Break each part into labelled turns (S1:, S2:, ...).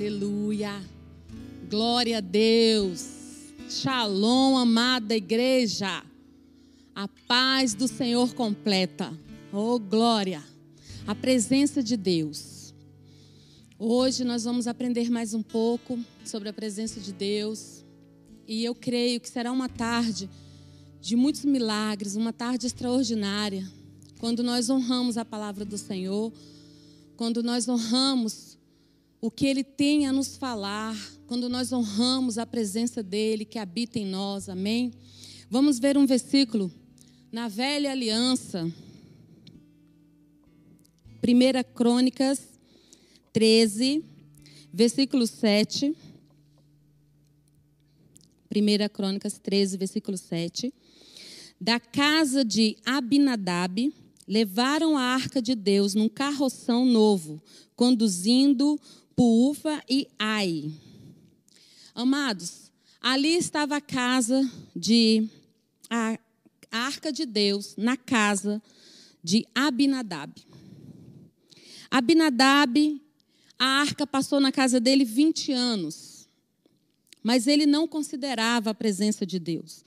S1: Aleluia. Glória a Deus. Shalom, amada igreja. A paz do Senhor completa. Oh, glória. A presença de Deus. Hoje nós vamos aprender mais um pouco sobre a presença de Deus. E eu creio que será uma tarde de muitos milagres, uma tarde extraordinária, quando nós honramos a palavra do Senhor, quando nós honramos o que Ele tem a nos falar, quando nós honramos a presença dEle que habita em nós, amém? Vamos ver um versículo na velha aliança, 1 Crônicas 13, versículo 7. 1 Crônicas 13, versículo 7. Da casa de Abinadab, levaram a arca de Deus num carroção novo, conduzindo Puufa e Ai. Amados, ali estava a casa de a arca de Deus na casa de Abinadab. Abinadab, a arca passou na casa dele 20 anos. Mas ele não considerava a presença de Deus.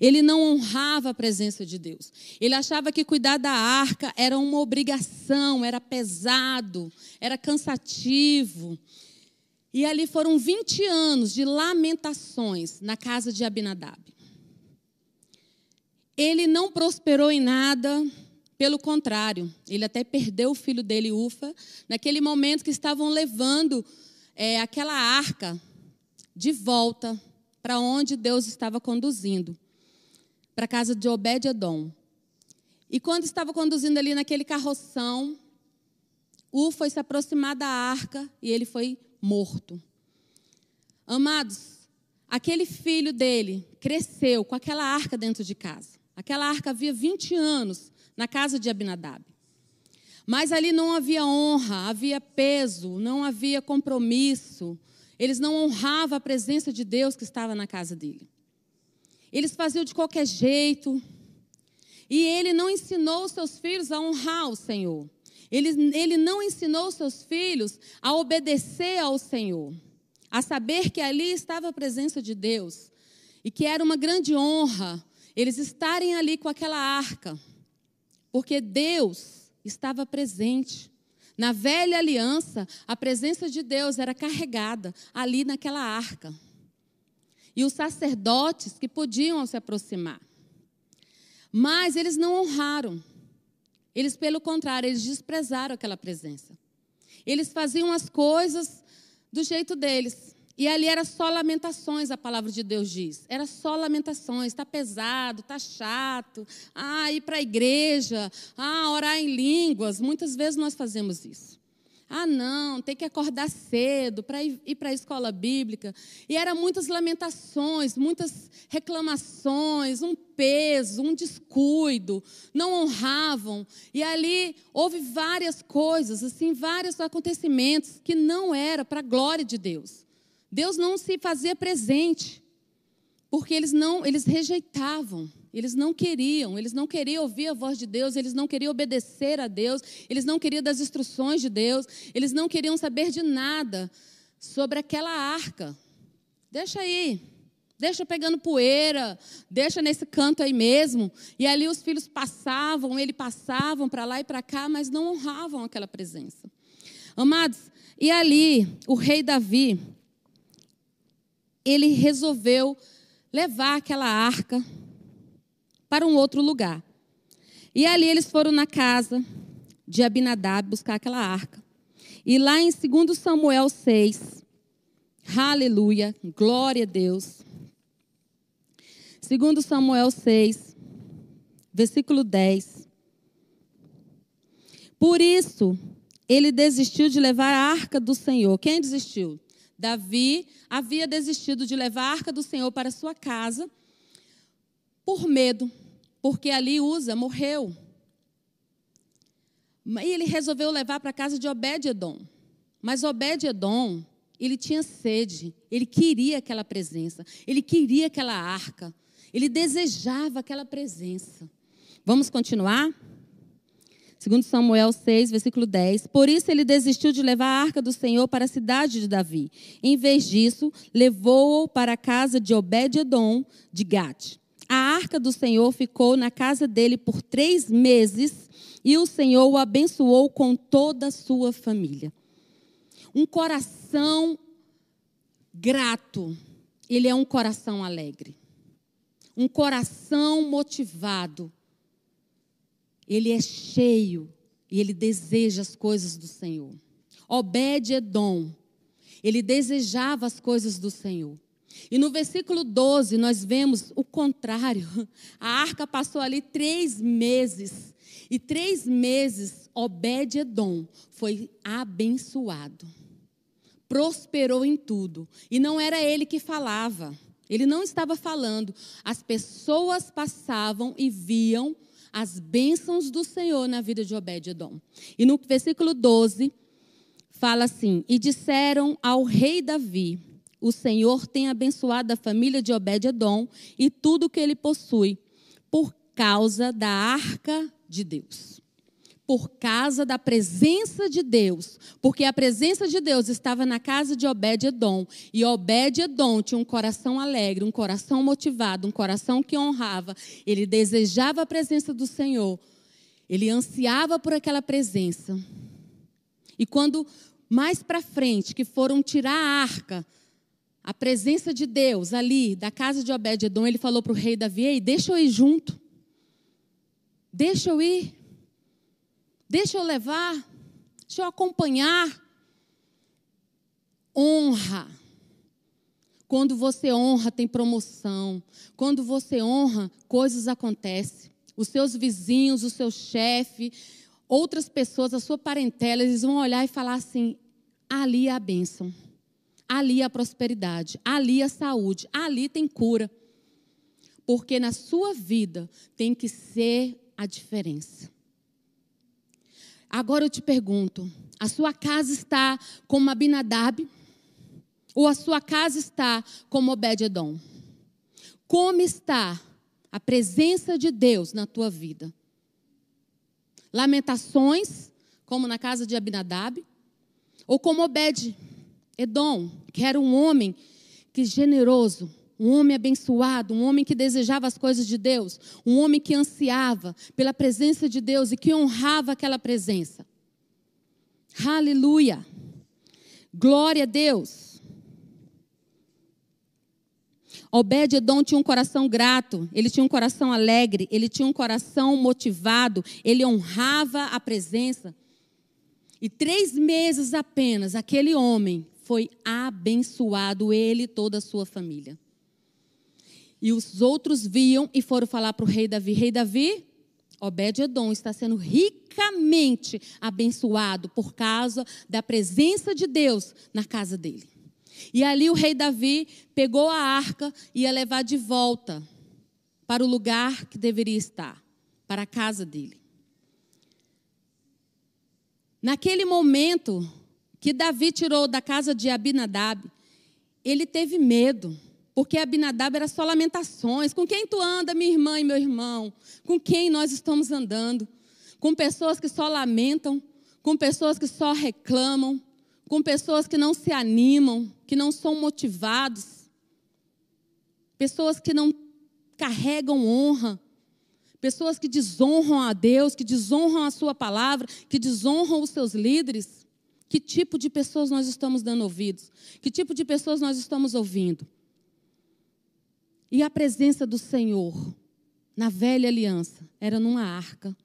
S1: Ele não honrava a presença de Deus. Ele achava que cuidar da arca era uma obrigação, era pesado, era cansativo. E ali foram 20 anos de lamentações na casa de Abinadab. Ele não prosperou em nada, pelo contrário, ele até perdeu o filho dele, Ufa, naquele momento que estavam levando é, aquela arca de volta para onde Deus estava conduzindo para a casa de Obed-Edom. E quando estava conduzindo ali naquele carroção, U foi se aproximar da arca e ele foi morto. Amados, aquele filho dele cresceu com aquela arca dentro de casa. Aquela arca havia 20 anos na casa de Abinadab. Mas ali não havia honra, havia peso, não havia compromisso. Eles não honravam a presença de Deus que estava na casa dele. Eles faziam de qualquer jeito. E ele não ensinou os seus filhos a honrar o Senhor. Ele, ele não ensinou os seus filhos a obedecer ao Senhor. A saber que ali estava a presença de Deus. E que era uma grande honra eles estarem ali com aquela arca. Porque Deus estava presente. Na velha aliança, a presença de Deus era carregada ali naquela arca e os sacerdotes que podiam se aproximar. Mas eles não honraram. Eles, pelo contrário, eles desprezaram aquela presença. Eles faziam as coisas do jeito deles. E ali era só lamentações, a palavra de Deus diz. Era só lamentações. Está pesado, está chato. Ah, ir para a igreja. Ah, orar em línguas. Muitas vezes nós fazemos isso. Ah, não, tem que acordar cedo para ir, para a escola bíblica. E eram muitas lamentações, muitas reclamações, um peso, um descuido, não honravam. E ali houve várias coisas, assim, vários acontecimentos que não era para a glória de Deus. Deus não se fazia presente, porque eles não, eles rejeitavam. Eles não queriam, eles não queriam ouvir a voz de Deus, eles não queriam obedecer a Deus, eles não queriam das instruções de Deus, eles não queriam saber de nada sobre aquela arca. Deixa aí, deixa pegando poeira, deixa nesse canto aí mesmo. E ali os filhos passavam, ele passavam para lá e para cá, mas não honravam aquela presença. Amados, e ali o rei Davi, ele resolveu levar aquela arca para um outro lugar. E ali eles foram na casa de Abinadab buscar aquela arca. E lá em 2 Samuel 6, aleluia, glória a Deus. 2 Samuel 6, versículo 10. Por isso, ele desistiu de levar a arca do Senhor. Quem desistiu? Davi havia desistido de levar a arca do Senhor para sua casa por medo porque ali Usa morreu. E ele resolveu levar para a casa de Obed-Edom. Mas Obed-Edom, ele tinha sede, ele queria aquela presença, ele queria aquela arca, ele desejava aquela presença. Vamos continuar? Segundo Samuel 6, versículo 10. Por isso ele desistiu de levar a arca do Senhor para a cidade de Davi. Em vez disso, levou-o para a casa de Obed-edom de Gate. A arca do Senhor ficou na casa dele por três meses e o Senhor o abençoou com toda a sua família. Um coração grato, ele é um coração alegre. Um coração motivado ele é cheio e ele deseja as coisas do Senhor. Obed-Edom, ele desejava as coisas do Senhor. E no versículo 12 nós vemos o contrário. A arca passou ali três meses. E três meses Obed-Edom foi abençoado. Prosperou em tudo. E não era ele que falava. Ele não estava falando. As pessoas passavam e viam as bênçãos do Senhor na vida de Obed-Edom. E no versículo 12, fala assim: E disseram ao rei Davi: O Senhor tem abençoado a família de Obed-Edom e tudo que ele possui, por causa da arca de Deus. Por causa da presença de Deus, porque a presença de Deus estava na casa de Obed-edom, e Obed-edom tinha um coração alegre, um coração motivado, um coração que honrava, ele desejava a presença do Senhor, ele ansiava por aquela presença. E quando mais para frente, que foram tirar a arca, a presença de Deus ali, da casa de Obed-edom, ele falou para o rei Davi, Ei, deixa eu ir junto, deixa eu ir, Deixa eu levar, deixa eu acompanhar. Honra. Quando você honra, tem promoção. Quando você honra, coisas acontecem. Os seus vizinhos, o seu chefe, outras pessoas, a sua parentela, eles vão olhar e falar assim: ali é a bênção, ali a prosperidade, ali a saúde, ali tem cura. Porque na sua vida tem que ser a diferença. Agora eu te pergunto: a sua casa está como Abinadab? Ou a sua casa está como Obed-Edom? Como está a presença de Deus na tua vida? Lamentações, como na casa de Abinadab? Ou como Obed-Edom, que era um homem que generoso, um homem abençoado, um homem que desejava as coisas de Deus, um homem que ansiava pela presença de Deus e que honrava aquela presença. Aleluia! Glória a Deus! Obed-Edom tinha um coração grato, ele tinha um coração alegre, ele tinha um coração motivado, ele honrava a presença. E três meses apenas, aquele homem foi abençoado, ele e toda a sua família. E os outros viam e foram falar para o rei Davi: Rei Davi, Obed-Edom está sendo ricamente abençoado por causa da presença de Deus na casa dele. E ali o rei Davi pegou a arca e ia levar de volta para o lugar que deveria estar, para a casa dele. Naquele momento que Davi tirou da casa de Abinadab, ele teve medo. Porque Abinadab era só lamentações. Com quem tu anda, minha irmã e meu irmão? Com quem nós estamos andando? Com pessoas que só lamentam, com pessoas que só reclamam, com pessoas que não se animam, que não são motivados, pessoas que não carregam honra, pessoas que desonram a Deus, que desonram a Sua palavra, que desonram os seus líderes. Que tipo de pessoas nós estamos dando ouvidos? Que tipo de pessoas nós estamos ouvindo? E a presença do Senhor na velha aliança era numa arca.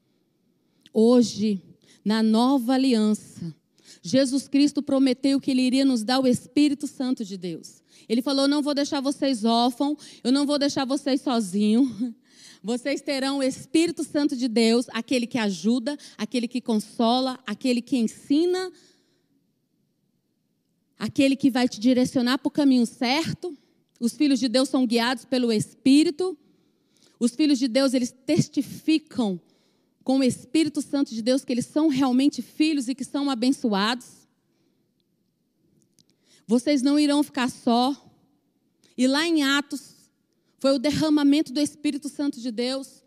S1: Hoje, na nova aliança, Jesus Cristo prometeu que Ele iria nos dar o Espírito Santo de Deus. Ele falou: Não vou deixar vocês órfãos, eu não vou deixar vocês sozinhos. Vocês terão o Espírito Santo de Deus, aquele que ajuda, aquele que consola, aquele que ensina, aquele que vai te direcionar para o caminho certo. Os filhos de Deus são guiados pelo Espírito. Os filhos de Deus, eles testificam com o Espírito Santo de Deus que eles são realmente filhos e que são abençoados. Vocês não irão ficar só. E lá em Atos, foi o derramamento do Espírito Santo de Deus.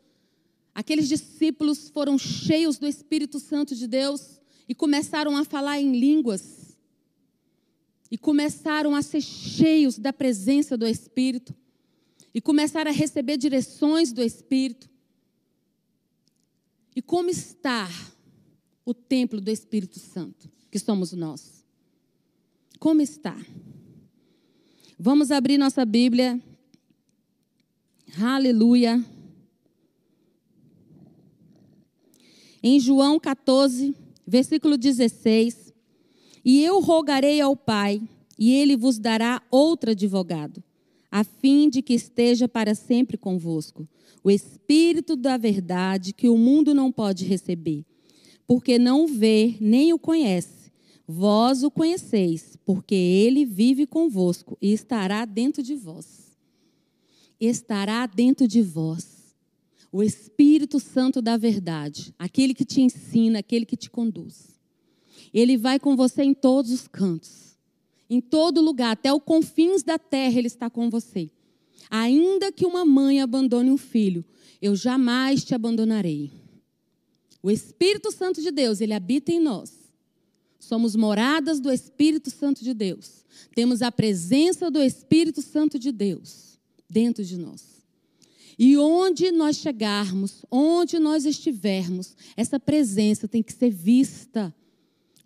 S1: aqueles discípulos foram cheios do Espírito Santo de Deus e começaram a falar em línguas. E começaram a ser cheios da presença do Espírito. E começaram a receber direções do Espírito. E como está o templo do Espírito Santo, que somos nós? Como está? Vamos abrir nossa Bíblia. Aleluia. Em João 14, versículo 16: E eu rogarei ao Pai, e ele vos dará outro advogado, a fim de que esteja para sempre convosco, o Espírito da verdade que o mundo não pode receber, porque não vê nem o conhece. Vós o conheceis, porque ele vive convosco e estará dentro de vós. Estará dentro de vós. O Espírito Santo da verdade, aquele que te ensina, aquele que te conduz. Ele vai com você em todos os cantos, em todo lugar, até os confins da terra, ele está com você. Ainda que uma mãe abandone um filho, eu jamais te abandonarei. O Espírito Santo de Deus, ele habita em nós. Somos moradas do Espírito Santo de Deus. Temos a presença do Espírito Santo de Deus dentro de nós. E onde nós chegarmos, onde nós estivermos, essa presença tem que ser vista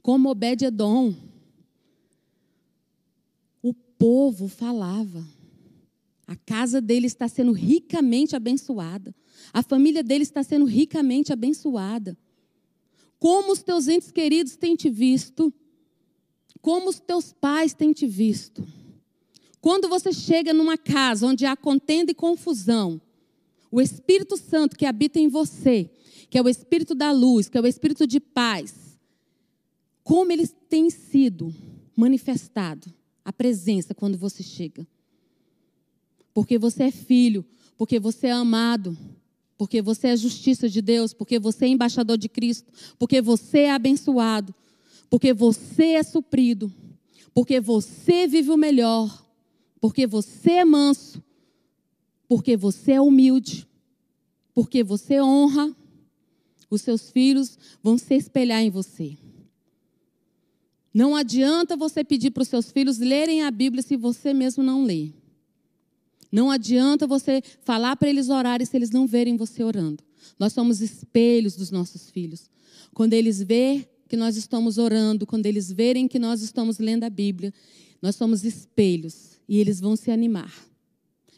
S1: como Obed-Edom. O povo falava. A casa dele está sendo ricamente abençoada. A família dele está sendo ricamente abençoada. Como os teus entes queridos têm te visto? Como os teus pais têm te visto? Quando você chega numa casa onde há contenda e confusão, o Espírito Santo que habita em você, que é o Espírito da luz, que é o Espírito de paz, como ele tem sido manifestado, a presença quando você chega. Porque você é filho, porque você é amado, porque você é justiça de Deus, porque você é embaixador de Cristo, porque você é abençoado, porque você é suprido, porque você vive o melhor, porque você é manso, porque você é humilde, porque você honra, os seus filhos vão se espelhar em você. Não adianta você pedir para os seus filhos lerem a Bíblia se você mesmo não lê. Não adianta você falar para eles orarem se eles não verem você orando. Nós somos espelhos dos nossos filhos. Quando eles verem que nós estamos orando, quando eles verem que nós estamos lendo a Bíblia, nós somos espelhos e eles vão se animar.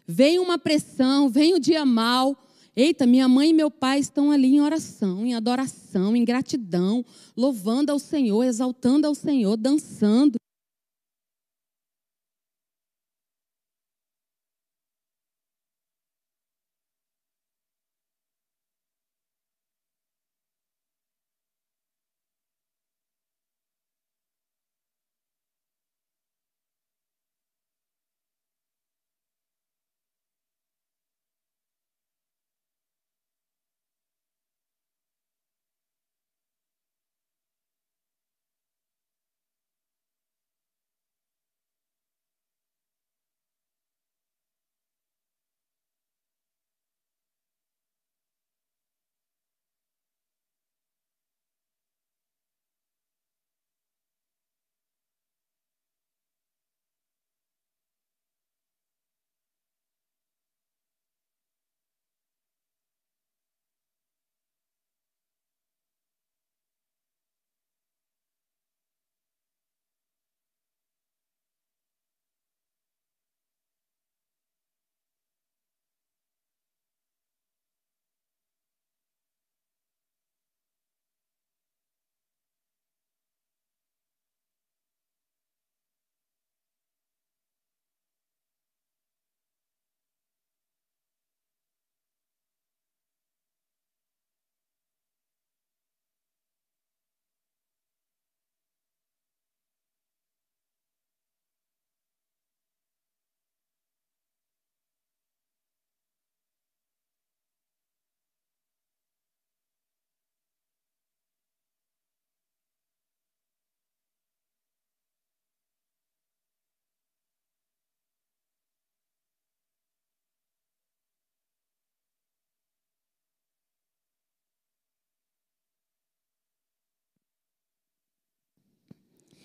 S1: Vem uma pressão, vem o dia mal. Eita, minha mãe e meu pai estão ali em oração, em adoração, em gratidão, louvando ao Senhor, exaltando ao Senhor, dançando.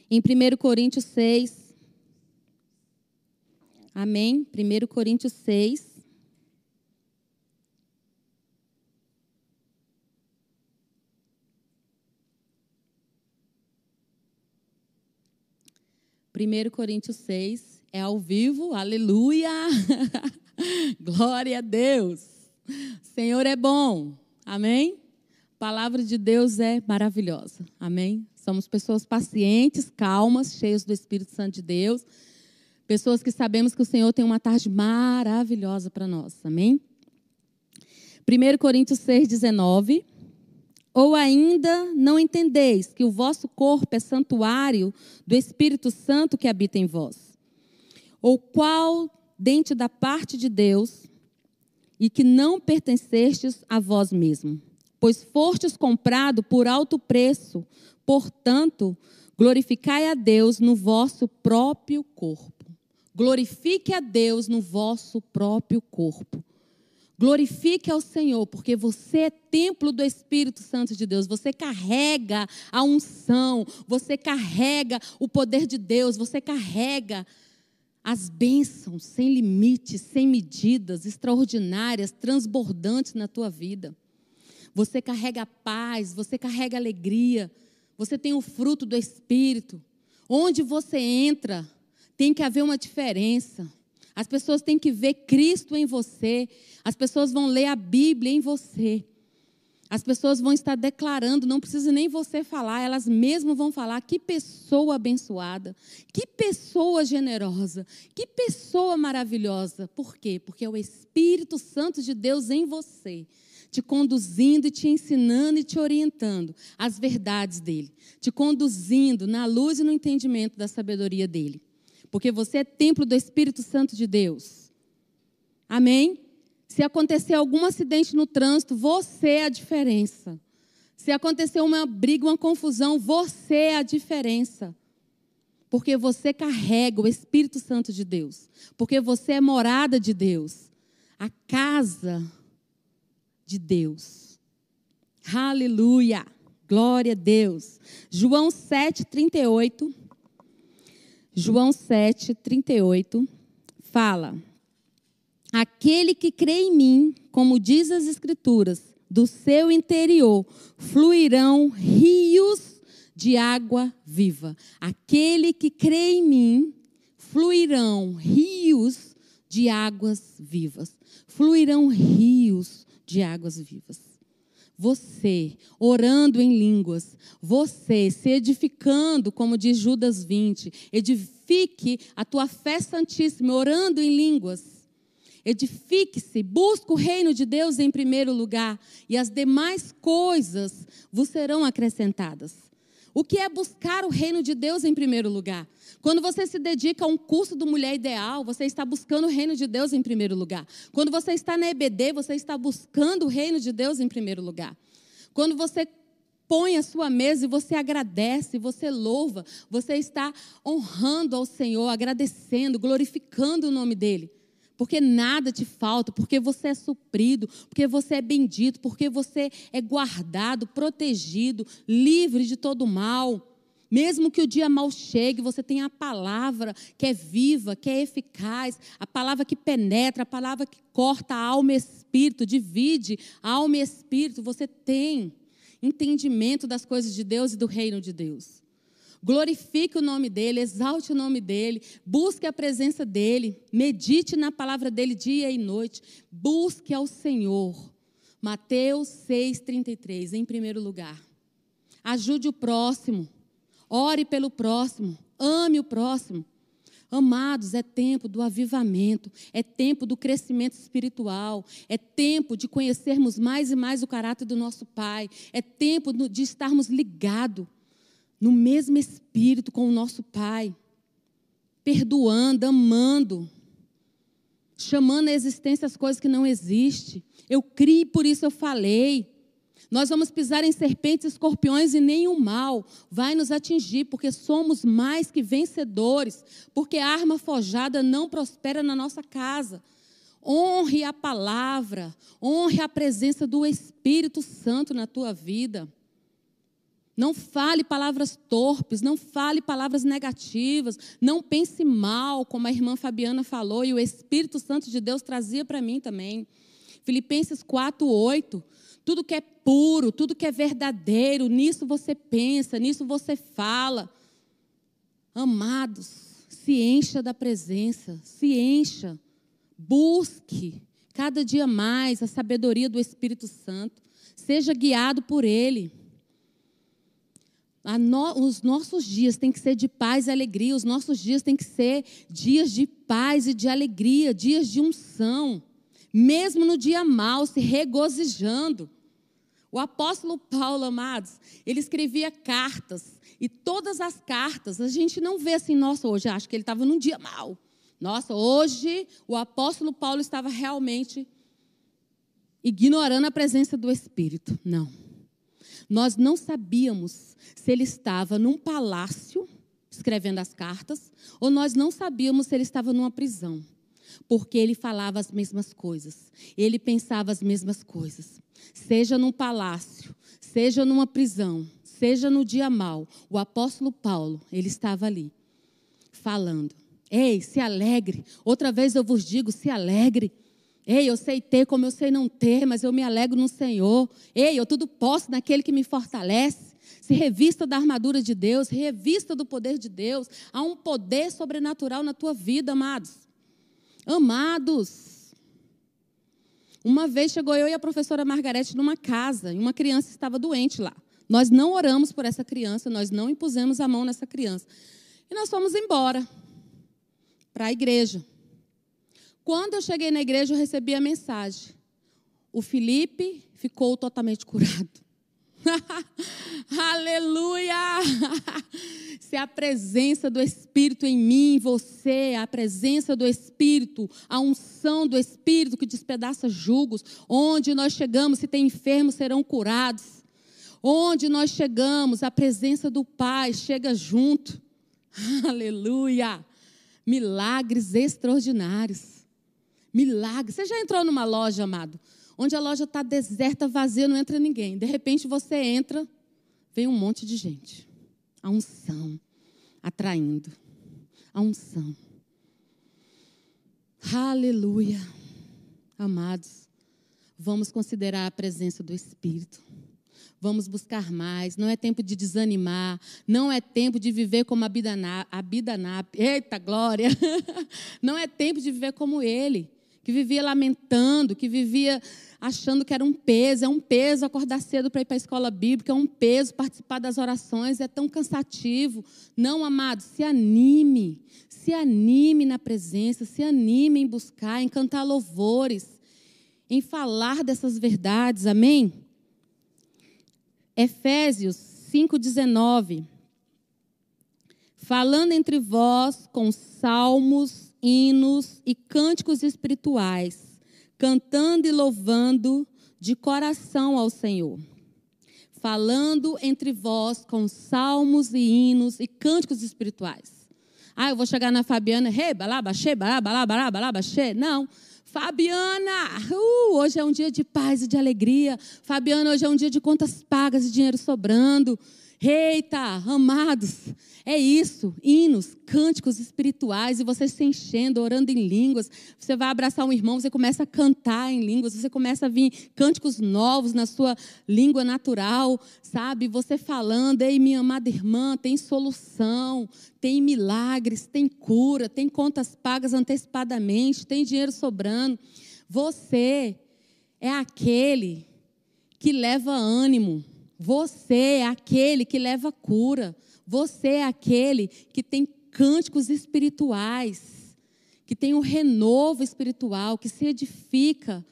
S1: Em 1 Coríntios 6. Amém? 1 Coríntios 6. Primeiro Coríntios 6 é ao vivo, aleluia! Glória a Deus! O Senhor é bom, amém? Palavra de Deus é maravilhosa, amém? Somos pessoas pacientes, calmas, cheias do Espírito Santo de Deus. Pessoas que sabemos que o Senhor tem uma tarde maravilhosa para nós. Amém? 1 Coríntios 6, 19. Ou ainda não entendeis que o vosso corpo é santuário do Espírito Santo que habita em vós? Ou qual dente da parte de Deus e que não pertencestes a vós mesmo? Pois fostes comprado por alto preço. Portanto, glorificai a Deus no vosso próprio corpo. Glorifique a Deus no vosso próprio corpo. Glorifique ao Senhor, porque você é templo do Espírito Santo de Deus. Você carrega a unção, você carrega o poder de Deus, você carrega as bênçãos sem limites, sem medidas, extraordinárias, transbordantes na tua vida. Você carrega paz, você carrega alegria, você tem o fruto do Espírito. Onde você entra, tem que haver uma diferença. As pessoas têm que ver Cristo em você. As pessoas vão ler a Bíblia em você. As pessoas vão estar declarando, não precisa nem você falar, elas mesmas vão falar: que pessoa abençoada, que pessoa generosa, que pessoa maravilhosa. Por quê? Porque é o Espírito Santo de Deus em você te conduzindo e te ensinando e te orientando as verdades dele, te conduzindo na luz e no entendimento da sabedoria dele. Porque você é templo do Espírito Santo de Deus. Amém? Se acontecer algum acidente no trânsito, você é a diferença. Se acontecer uma briga, uma confusão, você é a diferença. Porque você carrega o Espírito Santo de Deus. Porque você é morada de Deus. A casa de Deus. Aleluia! Glória a Deus. João 7, 38. João 7, 38 fala: Aquele que crê em mim, como diz as Escrituras, do seu interior fluirão rios de água viva. Aquele que crê em mim, fluirão rios de águas vivas. Fluirão rios de águas vivas. Você orando em línguas, você se edificando, como diz Judas 20, edifique a tua fé santíssima, orando em línguas. Edifique-se, busque o reino de Deus em primeiro lugar, e as demais coisas vos serão acrescentadas. O que é buscar o reino de Deus em primeiro lugar? Quando você se dedica a um curso do Mulher Ideal, você está buscando o reino de Deus em primeiro lugar. Quando você está na EBD, você está buscando o reino de Deus em primeiro lugar. Quando você põe a sua mesa e você agradece, você louva, você está honrando ao Senhor, agradecendo, glorificando o nome dele. Porque nada te falta, porque você é suprido, porque você é bendito, porque você é guardado, protegido, livre de todo mal. Mesmo que o dia mal chegue, você tem a palavra que é viva, que é eficaz, a palavra que penetra, a palavra que corta alma e espírito, divide alma e espírito. Você tem entendimento das coisas de Deus e do reino de Deus. Glorifique o nome dele, exalte o nome dele, busque a presença dele, medite na palavra dele dia e noite, busque ao Senhor. Mateus 6,33, em primeiro lugar. Ajude o próximo. Ore pelo próximo, ame o próximo. Amados, é tempo do avivamento, é tempo do crescimento espiritual, é tempo de conhecermos mais e mais o caráter do nosso Pai, é tempo de estarmos ligados no mesmo espírito com o nosso Pai, perdoando, amando, chamando à existência as coisas que não existem. Eu criei, por isso eu falei. Nós vamos pisar em serpentes e escorpiões e nenhum mal vai nos atingir, porque somos mais que vencedores, porque a arma forjada não prospera na nossa casa. Honre a palavra, honre a presença do Espírito Santo na tua vida. Não fale palavras torpes, não fale palavras negativas, não pense mal, como a irmã Fabiana falou e o Espírito Santo de Deus trazia para mim também. Filipenses 4, 8. Tudo que é puro, tudo que é verdadeiro, nisso você pensa, nisso você fala. Amados, se encha da presença, se encha. Busque cada dia mais a sabedoria do Espírito Santo. Seja guiado por Ele. No, os nossos dias têm que ser de paz e alegria, os nossos dias têm que ser dias de paz e de alegria, dias de unção, mesmo no dia mal, se regozijando. O apóstolo Paulo, amados, ele escrevia cartas, e todas as cartas, a gente não vê assim, nossa, hoje acho que ele estava num dia mal. Nossa, hoje o apóstolo Paulo estava realmente ignorando a presença do Espírito. Não. Nós não sabíamos se ele estava num palácio escrevendo as cartas, ou nós não sabíamos se ele estava numa prisão, porque ele falava as mesmas coisas, ele pensava as mesmas coisas. Seja num palácio, seja numa prisão, seja no dia mal, o apóstolo Paulo, ele estava ali, falando. Ei, se alegre. Outra vez eu vos digo, se alegre. Ei, eu sei ter como eu sei não ter, mas eu me alegro no Senhor. Ei, eu tudo posso naquele que me fortalece. Se revista da armadura de Deus, revista do poder de Deus. Há um poder sobrenatural na tua vida, amados. Amados. Uma vez chegou eu e a professora Margarete numa casa e uma criança estava doente lá. Nós não oramos por essa criança, nós não impusemos a mão nessa criança. E nós fomos embora para a igreja. Quando eu cheguei na igreja, eu recebi a mensagem. O Felipe ficou totalmente curado. Aleluia! Se a presença do Espírito em mim, você, a presença do Espírito, a unção do Espírito que despedaça julgos, onde nós chegamos, se tem enfermos, serão curados. Onde nós chegamos, a presença do Pai chega junto. Aleluia! Milagres extraordinários. Milagre. Você já entrou numa loja, amado, onde a loja está deserta, vazia, não entra ninguém. De repente você entra, vem um monte de gente. A unção atraindo. A unção. Aleluia. Amados, vamos considerar a presença do Espírito. Vamos buscar mais. Não é tempo de desanimar. Não é tempo de viver como Abidanap. Eita glória! Não é tempo de viver como ele que vivia lamentando, que vivia achando que era um peso, é um peso acordar cedo para ir para a escola bíblica, é um peso participar das orações, é tão cansativo. Não, amado, se anime, se anime na presença, se anime em buscar, em cantar louvores, em falar dessas verdades, amém? Efésios 5,19. Falando entre vós com salmos, hinos e cânticos espirituais, cantando e louvando de coração ao Senhor. Falando entre vós com salmos e hinos e cânticos espirituais. Ah, eu vou chegar na Fabiana, hey, balabaxê, balabaxê, não. Fabiana, uh, hoje é um dia de paz e de alegria. Fabiana, hoje é um dia de contas pagas e dinheiro sobrando. Eita, amados, é isso, hinos, cânticos espirituais, e você se enchendo, orando em línguas. Você vai abraçar um irmão, você começa a cantar em línguas, você começa a vir cânticos novos na sua língua natural, sabe? Você falando, ei, minha amada irmã, tem solução, tem milagres, tem cura, tem contas pagas antecipadamente, tem dinheiro sobrando. Você é aquele que leva ânimo você é aquele que leva cura. Você é aquele que tem cânticos espirituais, que tem um renovo espiritual, que se edifica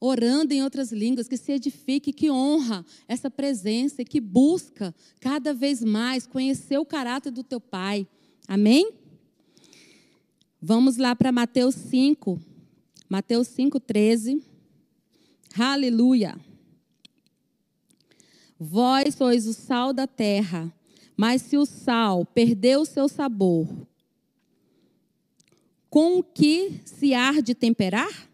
S1: orando em outras línguas, que se edifique, que honra essa presença e que busca cada vez mais conhecer o caráter do teu Pai. Amém? Vamos lá para Mateus 5. Mateus 5, 13. Aleluia. Vós sois o sal da terra, mas se o sal perdeu o seu sabor, com o que se há de temperar?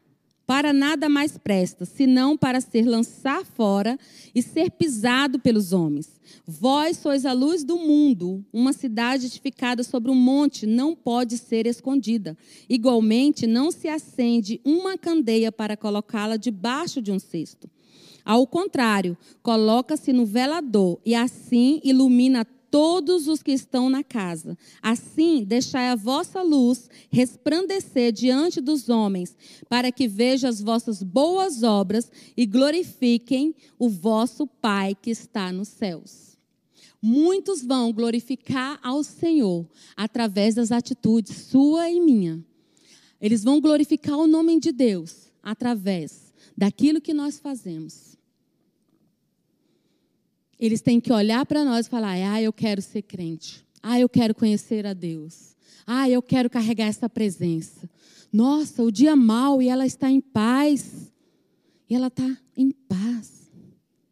S1: Para nada mais presta, senão para ser lançado fora e ser pisado pelos homens. Vós sois a luz do mundo. Uma cidade edificada sobre um monte não pode ser escondida. Igualmente, não se acende uma candeia para colocá-la debaixo de um cesto. Ao contrário, coloca-se no velador e assim ilumina todos os que estão na casa. Assim, deixai a vossa luz resplandecer diante dos homens, para que vejam as vossas boas obras e glorifiquem o vosso Pai que está nos céus. Muitos vão glorificar ao Senhor através das atitudes sua e minha. Eles vão glorificar o nome de Deus através daquilo que nós fazemos. Eles têm que olhar para nós e falar: ah, eu quero ser crente. Ah, eu quero conhecer a Deus. Ah, eu quero carregar essa presença. Nossa, o dia mal e ela está em paz. E ela está em paz.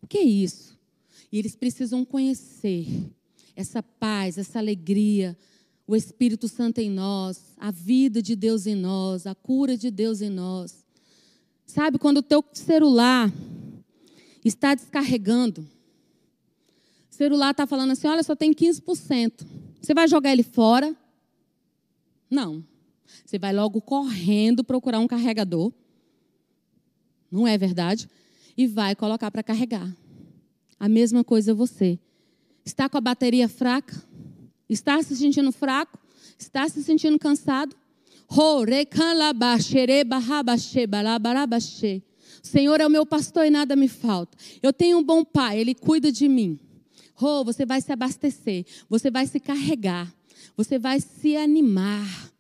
S1: O que é isso? E eles precisam conhecer essa paz, essa alegria, o Espírito Santo em nós, a vida de Deus em nós, a cura de Deus em nós. Sabe, quando o teu celular está descarregando, celular está falando assim: olha, só tem 15%. Você vai jogar ele fora? Não. Você vai logo correndo procurar um carregador. Não é verdade? E vai colocar para carregar. A mesma coisa você. Está com a bateria fraca? Está se sentindo fraco? Está se sentindo cansado? O Senhor é o meu pastor e nada me falta. Eu tenho um bom pai, ele cuida de mim. Oh, você vai se abastecer, você vai se carregar, você vai se animar,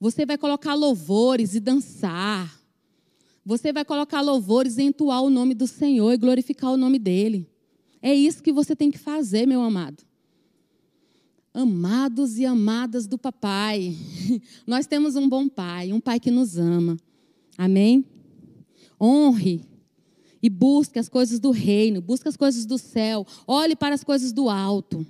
S1: você vai colocar louvores e dançar. Você vai colocar louvores e entoar o nome do Senhor e glorificar o nome dele. É isso que você tem que fazer, meu amado. Amados e amadas do papai. Nós temos um bom pai, um pai que nos ama. Amém? Honre e busque as coisas do reino, busque as coisas do céu, olhe para as coisas do alto.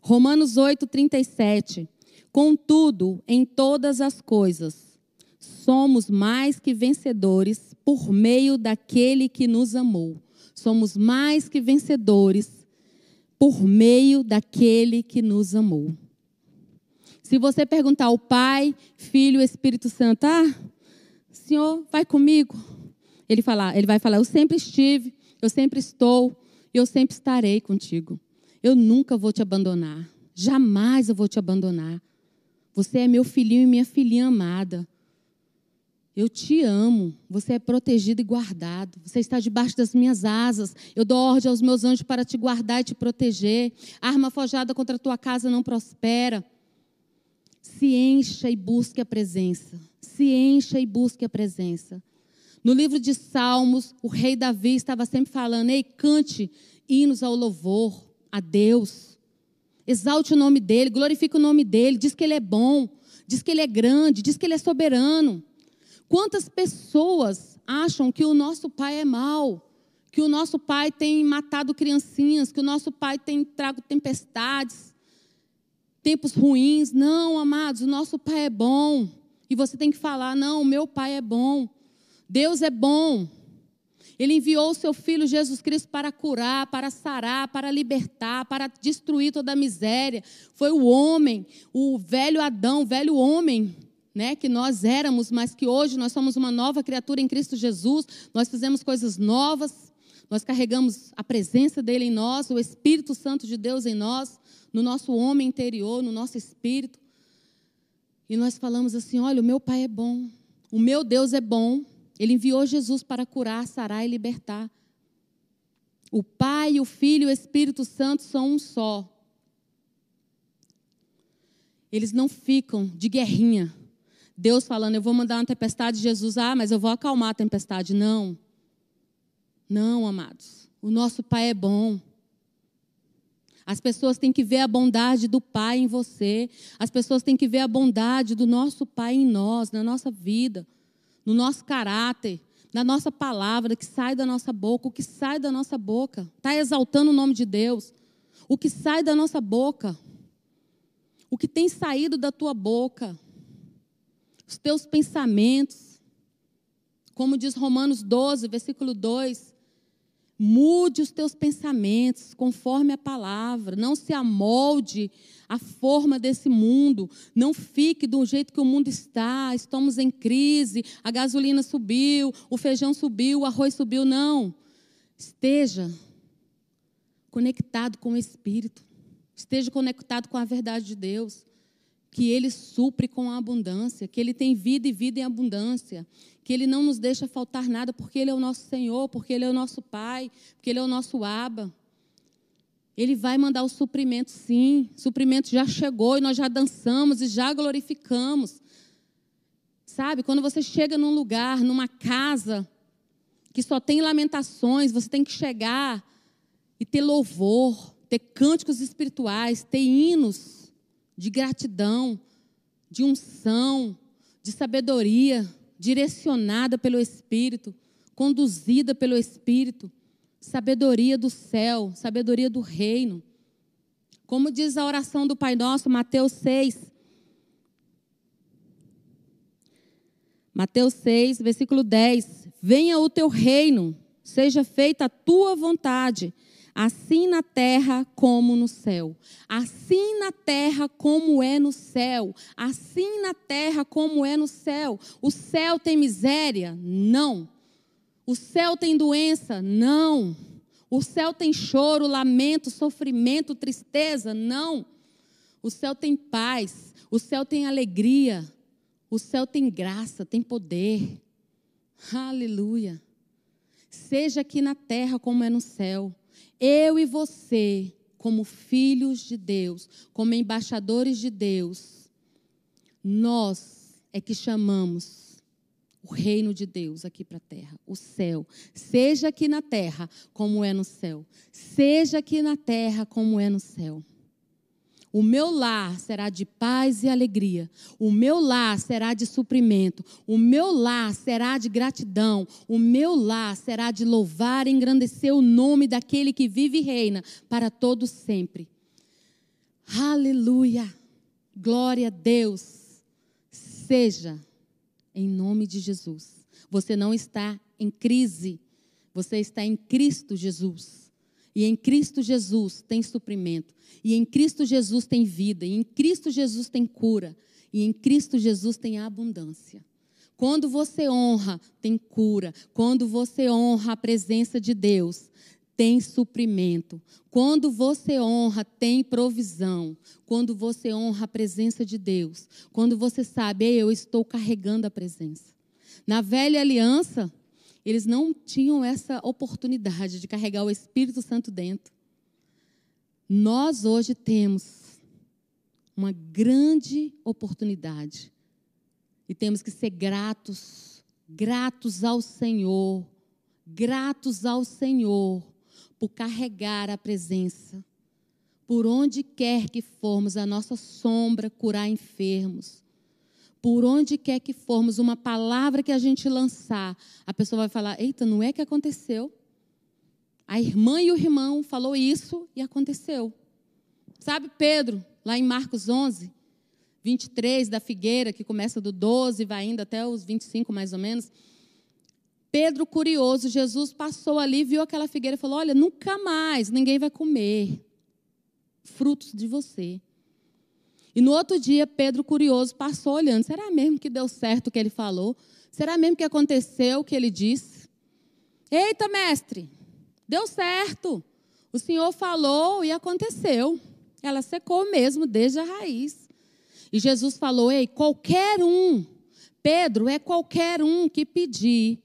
S1: Romanos 8, 37. Contudo, em todas as coisas, somos mais que vencedores por meio daquele que nos amou. Somos mais que vencedores por meio daquele que nos amou. Se você perguntar ao Pai, Filho e Espírito Santo, ah, Senhor, vai comigo. Ele, fala, ele vai falar: Eu sempre estive, eu sempre estou, eu sempre estarei contigo. Eu nunca vou te abandonar. Jamais eu vou te abandonar. Você é meu filhinho e minha filhinha amada. Eu te amo. Você é protegido e guardado. Você está debaixo das minhas asas. Eu dou ordem aos meus anjos para te guardar e te proteger. Arma forjada contra a tua casa não prospera. Se encha e busque a presença. Se encha e busque a presença. No livro de Salmos, o rei Davi estava sempre falando: Ei, cante hinos ao louvor, a Deus. Exalte o nome dele, glorifique o nome dele, diz que ele é bom, diz que ele é grande, diz que ele é soberano. Quantas pessoas acham que o nosso pai é mau, que o nosso pai tem matado criancinhas, que o nosso pai tem trago tempestades, tempos ruins? Não, amados, o nosso pai é bom. E você tem que falar: não, o meu pai é bom. Deus é bom. Ele enviou o seu filho Jesus Cristo para curar, para sarar, para libertar, para destruir toda a miséria. Foi o homem, o velho Adão, o velho homem, né, que nós éramos, mas que hoje nós somos uma nova criatura em Cristo Jesus. Nós fizemos coisas novas. Nós carregamos a presença dele em nós, o Espírito Santo de Deus em nós, no nosso homem interior, no nosso espírito. E nós falamos assim: olha, o meu Pai é bom, o meu Deus é bom, ele enviou Jesus para curar, sarar e libertar. O Pai, o Filho e o Espírito Santo são um só. Eles não ficam de guerrinha. Deus falando, eu vou mandar uma tempestade, Jesus, ah, mas eu vou acalmar a tempestade. Não. Não, amados. O nosso Pai é bom. As pessoas têm que ver a bondade do Pai em você. As pessoas têm que ver a bondade do nosso Pai em nós, na nossa vida no nosso caráter, na nossa palavra que sai da nossa boca, o que sai da nossa boca. Está exaltando o nome de Deus. O que sai da nossa boca. O que tem saído da tua boca. Os teus pensamentos. Como diz Romanos 12, versículo 2. Mude os teus pensamentos conforme a palavra. Não se amolde à forma desse mundo. Não fique do jeito que o mundo está. Estamos em crise. A gasolina subiu, o feijão subiu, o arroz subiu. Não. Esteja conectado com o Espírito. Esteja conectado com a verdade de Deus. Que Ele supre com abundância. Que Ele tem vida e vida em abundância que Ele não nos deixa faltar nada, porque Ele é o nosso Senhor, porque Ele é o nosso Pai, porque Ele é o nosso Aba. Ele vai mandar o suprimento, sim. O suprimento já chegou e nós já dançamos e já glorificamos. Sabe, quando você chega num lugar, numa casa, que só tem lamentações, você tem que chegar e ter louvor, ter cânticos espirituais, ter hinos de gratidão, de unção, de sabedoria direcionada pelo Espírito, conduzida pelo Espírito, sabedoria do céu, sabedoria do reino. Como diz a oração do Pai Nosso, Mateus 6. Mateus 6, versículo 10. Venha o teu reino, seja feita a tua vontade assim na terra como no céu. Assim na terra como é no céu. Assim na terra como é no céu. O céu tem miséria? Não. O céu tem doença? Não. O céu tem choro, lamento, sofrimento, tristeza? Não. O céu tem paz. O céu tem alegria. O céu tem graça, tem poder. Aleluia. Seja aqui na terra como é no céu. Eu e você, como filhos de Deus, como embaixadores de Deus, nós é que chamamos o reino de Deus aqui para a terra, o céu. Seja aqui na terra como é no céu. Seja aqui na terra como é no céu. O meu lar será de paz e alegria. O meu lar será de suprimento. O meu lar será de gratidão. O meu lar será de louvar e engrandecer o nome daquele que vive e reina para todos sempre. Aleluia. Glória a Deus. Seja em nome de Jesus. Você não está em crise. Você está em Cristo Jesus. E em Cristo Jesus tem suprimento. E em Cristo Jesus tem vida. E em Cristo Jesus tem cura. E em Cristo Jesus tem abundância. Quando você honra, tem cura. Quando você honra a presença de Deus, tem suprimento. Quando você honra, tem provisão. Quando você honra a presença de Deus. Quando você sabe, eu estou carregando a presença. Na velha aliança, eles não tinham essa oportunidade de carregar o Espírito Santo dentro. Nós hoje temos uma grande oportunidade e temos que ser gratos, gratos ao Senhor, gratos ao Senhor por carregar a presença. Por onde quer que formos, a nossa sombra curar enfermos, por onde quer que formos, uma palavra que a gente lançar, a pessoa vai falar: Eita, não é que aconteceu? A irmã e o irmão falou isso e aconteceu. Sabe Pedro, lá em Marcos 11, 23 da figueira, que começa do 12 vai indo até os 25 mais ou menos. Pedro, curioso, Jesus passou ali, viu aquela figueira e falou: Olha, nunca mais ninguém vai comer frutos de você. E no outro dia, Pedro, curioso, passou olhando. Será mesmo que deu certo o que ele falou? Será mesmo que aconteceu o que ele disse? Eita, mestre, deu certo. O Senhor falou e aconteceu. Ela secou mesmo desde a raiz. E Jesus falou: Ei, qualquer um, Pedro, é qualquer um que pedir,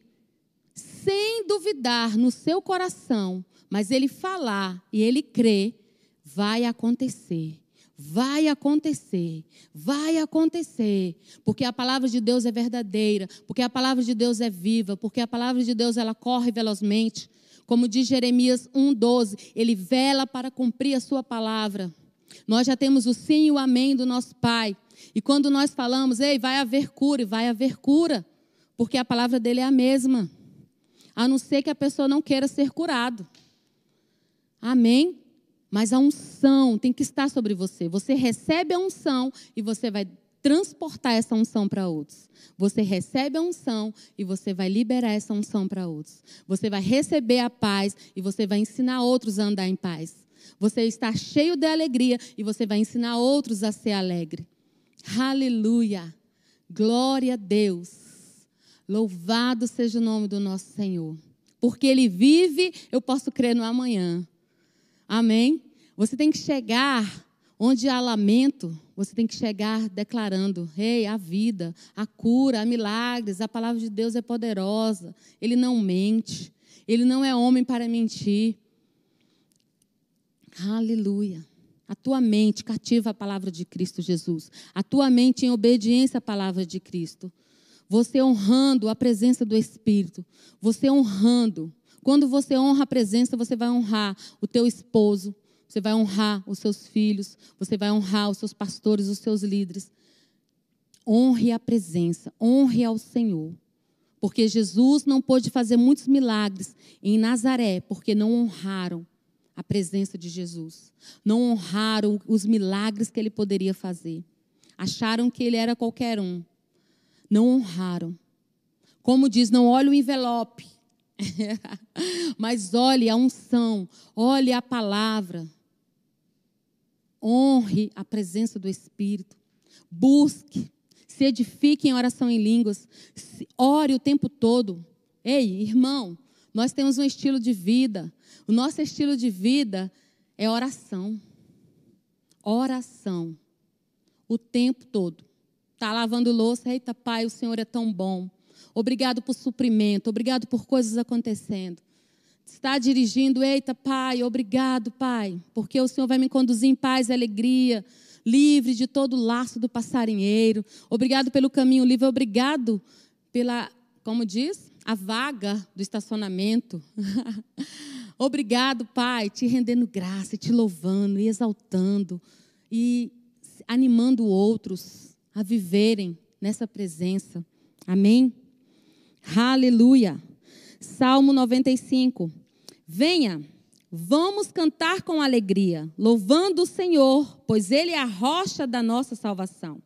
S1: sem duvidar no seu coração, mas ele falar e ele crer, vai acontecer. Vai acontecer, vai acontecer, porque a palavra de Deus é verdadeira, porque a palavra de Deus é viva, porque a palavra de Deus ela corre velozmente. Como diz Jeremias 1:12, ele vela para cumprir a sua palavra. Nós já temos o sim e o amém do nosso Pai. E quando nós falamos, ei, vai haver cura, e vai haver cura, porque a palavra dele é a mesma. A não ser que a pessoa não queira ser curado. Amém? Mas a unção tem que estar sobre você. Você recebe a unção e você vai transportar essa unção para outros. Você recebe a unção e você vai liberar essa unção para outros. Você vai receber a paz e você vai ensinar outros a andar em paz. Você está cheio de alegria e você vai ensinar outros a ser alegre. Aleluia! Glória a Deus. Louvado seja o nome do nosso Senhor. Porque Ele vive, eu posso crer no amanhã. Amém? Você tem que chegar onde há lamento, você tem que chegar declarando: Rei, hey, a vida, a cura, a milagres, a palavra de Deus é poderosa. Ele não mente. Ele não é homem para mentir. Aleluia. A tua mente cativa a palavra de Cristo Jesus. A tua mente em obediência à palavra de Cristo. Você honrando a presença do Espírito. Você honrando. Quando você honra a presença, você vai honrar o teu esposo. Você vai honrar os seus filhos. Você vai honrar os seus pastores, os seus líderes. Honre a presença. Honre ao Senhor. Porque Jesus não pôde fazer muitos milagres em Nazaré, porque não honraram a presença de Jesus. Não honraram os milagres que ele poderia fazer. Acharam que ele era qualquer um. Não honraram. Como diz, não olhe o envelope, mas olhe a unção, olhe a palavra. Honre a presença do Espírito. Busque, se edifique em oração em línguas. Ore o tempo todo. Ei, irmão, nós temos um estilo de vida o nosso estilo de vida é oração. Oração. O tempo todo. Está lavando louça, eita pai, o Senhor é tão bom. Obrigado por suprimento, obrigado por coisas acontecendo. Está dirigindo, eita pai, obrigado pai, porque o Senhor vai me conduzir em paz e alegria, livre de todo o laço do passarinheiro. Obrigado pelo caminho livre, obrigado pela, como diz, a vaga do estacionamento. Obrigado, Pai, te rendendo graça, te louvando e exaltando e animando outros a viverem nessa presença. Amém? Aleluia. Salmo 95. Venha, vamos cantar com alegria, louvando o Senhor, pois Ele é a rocha da nossa salvação.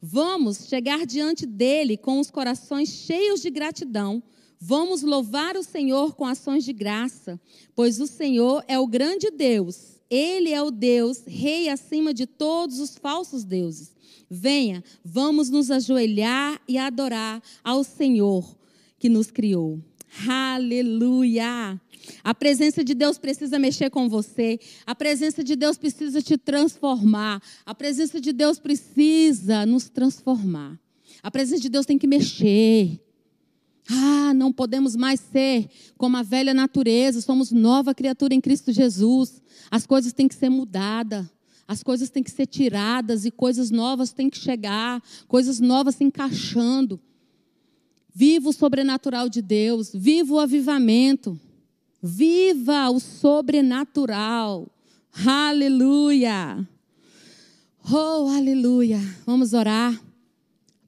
S1: Vamos chegar diante dele com os corações cheios de gratidão Vamos louvar o Senhor com ações de graça, pois o Senhor é o grande Deus. Ele é o Deus, rei acima de todos os falsos deuses. Venha, vamos nos ajoelhar e adorar ao Senhor que nos criou. Aleluia! A presença de Deus precisa mexer com você. A presença de Deus precisa te transformar. A presença de Deus precisa nos transformar. A presença de Deus tem que mexer. Ah, não podemos mais ser como a velha natureza, somos nova criatura em Cristo Jesus. As coisas têm que ser mudadas, as coisas têm que ser tiradas e coisas novas têm que chegar, coisas novas se encaixando. Viva o sobrenatural de Deus, viva o avivamento, viva o sobrenatural. Aleluia! Oh, aleluia! Vamos orar.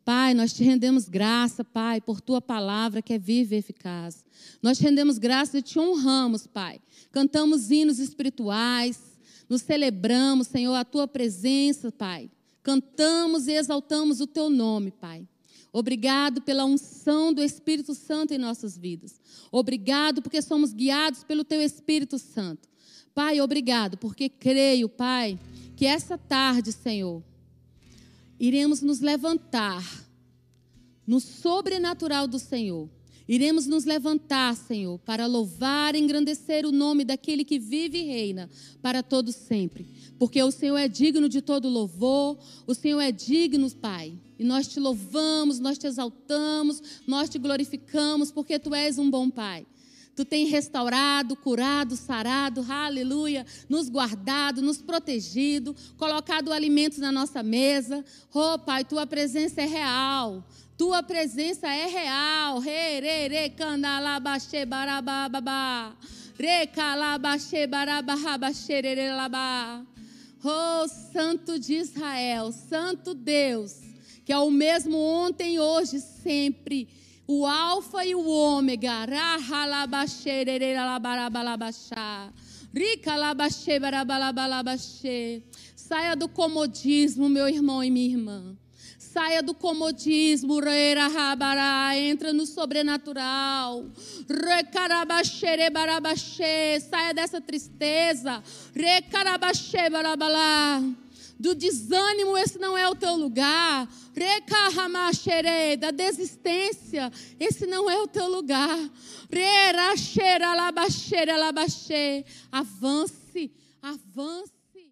S1: Pai, nós te rendemos graça, Pai, por tua palavra que é viva e eficaz. Nós te rendemos graça e te honramos, Pai. Cantamos hinos espirituais, nos celebramos, Senhor, a tua presença, Pai. Cantamos e exaltamos o teu nome, Pai. Obrigado pela unção do Espírito Santo em nossas vidas. Obrigado porque somos guiados pelo teu Espírito Santo. Pai, obrigado porque creio, Pai, que essa tarde, Senhor, iremos nos levantar no sobrenatural do Senhor. Iremos nos levantar, Senhor, para louvar e engrandecer o nome daquele que vive e reina para todo sempre. Porque o Senhor é digno de todo louvor, o Senhor é digno, Pai. E nós te louvamos, nós te exaltamos, nós te glorificamos, porque tu és um bom Pai. Tu tem restaurado, curado, sarado, aleluia, nos guardado, nos protegido, colocado alimentos na nossa mesa. Oh, Pai, tua presença é real. Tua presença é real. Re, re, re, canalabaxe, barababá. Re, calabaxe, barababaxe, labá. Oh, Santo de Israel, Santo Deus, que é o mesmo ontem, hoje, sempre o alfa e o ômega. Saia do comodismo, meu irmão e minha irmã. Saia do comodismo, entra no sobrenatural. Saia dessa tristeza. Do desânimo, esse não é o teu lugar. Da desistência, esse não é o teu lugar. Avance, avance